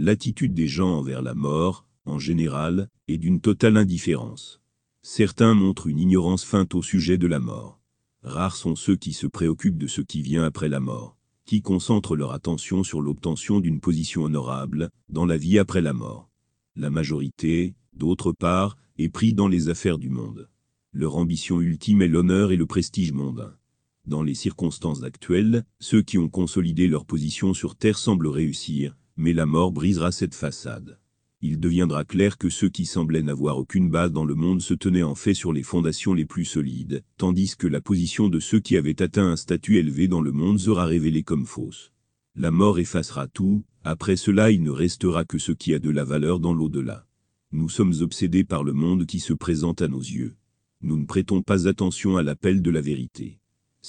L'attitude des gens envers la mort, en général, est d'une totale indifférence. Certains montrent une ignorance feinte au sujet de la mort. Rares sont ceux qui se préoccupent de ce qui vient après la mort, qui concentrent leur attention sur l'obtention d'une position honorable dans la vie après la mort. La majorité, d'autre part, est pris dans les affaires du monde. Leur ambition ultime est l'honneur et le prestige mondain. Dans les circonstances actuelles, ceux qui ont consolidé leur position sur Terre semblent réussir, mais la mort brisera cette façade. Il deviendra clair que ceux qui semblaient n'avoir aucune base dans le monde se tenaient en fait sur les fondations les plus solides, tandis que la position de ceux qui avaient atteint un statut élevé dans le monde sera révélée comme fausse. La mort effacera tout, après cela il ne restera que ce qui a de la valeur dans l'au-delà. Nous sommes obsédés par le monde qui se présente à nos yeux. Nous ne prêtons pas attention à l'appel de la vérité.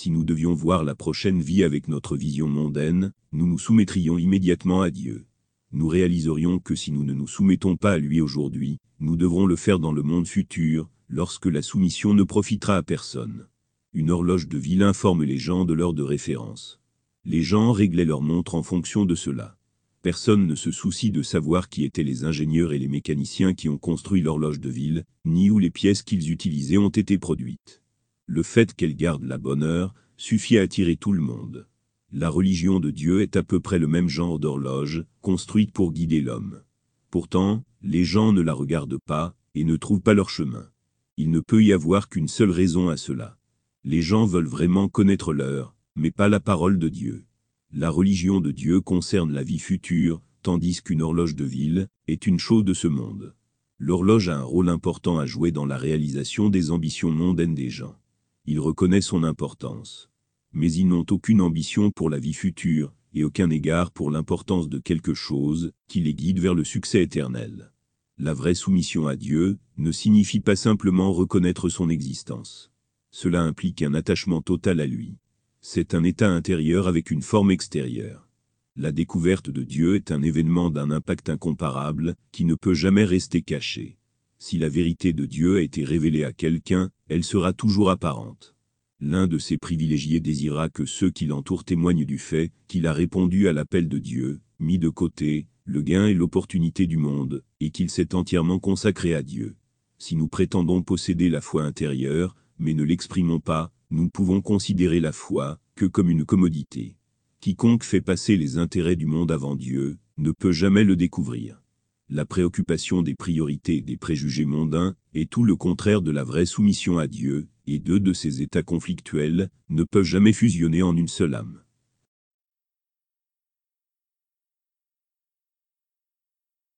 Si nous devions voir la prochaine vie avec notre vision mondaine, nous nous soumettrions immédiatement à Dieu. Nous réaliserions que si nous ne nous soumettons pas à lui aujourd'hui, nous devrons le faire dans le monde futur, lorsque la soumission ne profitera à personne. Une horloge de ville informe les gens de l'heure de référence. Les gens réglaient leur montre en fonction de cela. Personne ne se soucie de savoir qui étaient les ingénieurs et les mécaniciens qui ont construit l'horloge de ville, ni où les pièces qu'ils utilisaient ont été produites le fait qu'elle garde la bonne heure suffit à attirer tout le monde. La religion de Dieu est à peu près le même genre d'horloge, construite pour guider l'homme. Pourtant, les gens ne la regardent pas, et ne trouvent pas leur chemin. Il ne peut y avoir qu'une seule raison à cela. Les gens veulent vraiment connaître l'heure, mais pas la parole de Dieu. La religion de Dieu concerne la vie future, tandis qu'une horloge de ville est une chose de ce monde. L'horloge a un rôle important à jouer dans la réalisation des ambitions mondaines des gens. Ils reconnaissent son importance. Mais ils n'ont aucune ambition pour la vie future, et aucun égard pour l'importance de quelque chose qui les guide vers le succès éternel. La vraie soumission à Dieu ne signifie pas simplement reconnaître son existence. Cela implique un attachement total à lui. C'est un état intérieur avec une forme extérieure. La découverte de Dieu est un événement d'un impact incomparable qui ne peut jamais rester caché. Si la vérité de Dieu a été révélée à quelqu'un, elle sera toujours apparente. L'un de ces privilégiés désira que ceux qui l'entourent témoignent du fait qu'il a répondu à l'appel de Dieu, mis de côté le gain et l'opportunité du monde, et qu'il s'est entièrement consacré à Dieu. Si nous prétendons posséder la foi intérieure, mais ne l'exprimons pas, nous ne pouvons considérer la foi que comme une commodité. Quiconque fait passer les intérêts du monde avant Dieu ne peut jamais le découvrir la préoccupation des priorités et des préjugés mondains est tout le contraire de la vraie soumission à Dieu, et deux de ces états conflictuels ne peuvent jamais fusionner en une seule âme.